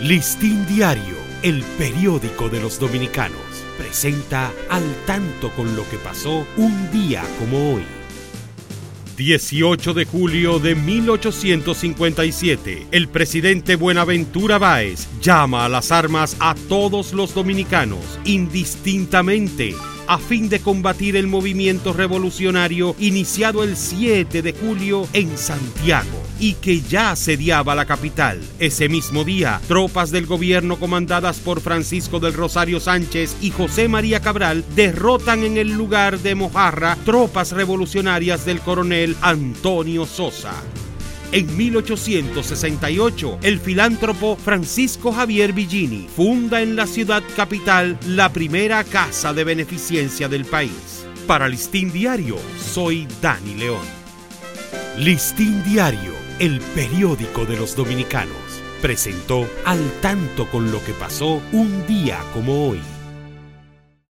Listín Diario, el periódico de los dominicanos, presenta al tanto con lo que pasó un día como hoy. 18 de julio de 1857, el presidente Buenaventura Báez llama a las armas a todos los dominicanos, indistintamente a fin de combatir el movimiento revolucionario iniciado el 7 de julio en Santiago y que ya asediaba la capital. Ese mismo día, tropas del gobierno comandadas por Francisco del Rosario Sánchez y José María Cabral derrotan en el lugar de Mojarra tropas revolucionarias del coronel Antonio Sosa. En 1868, el filántropo Francisco Javier Villini funda en la ciudad capital la primera casa de beneficencia del país. Para Listín Diario, soy Dani León. Listín Diario, el periódico de los dominicanos, presentó al tanto con lo que pasó un día como hoy.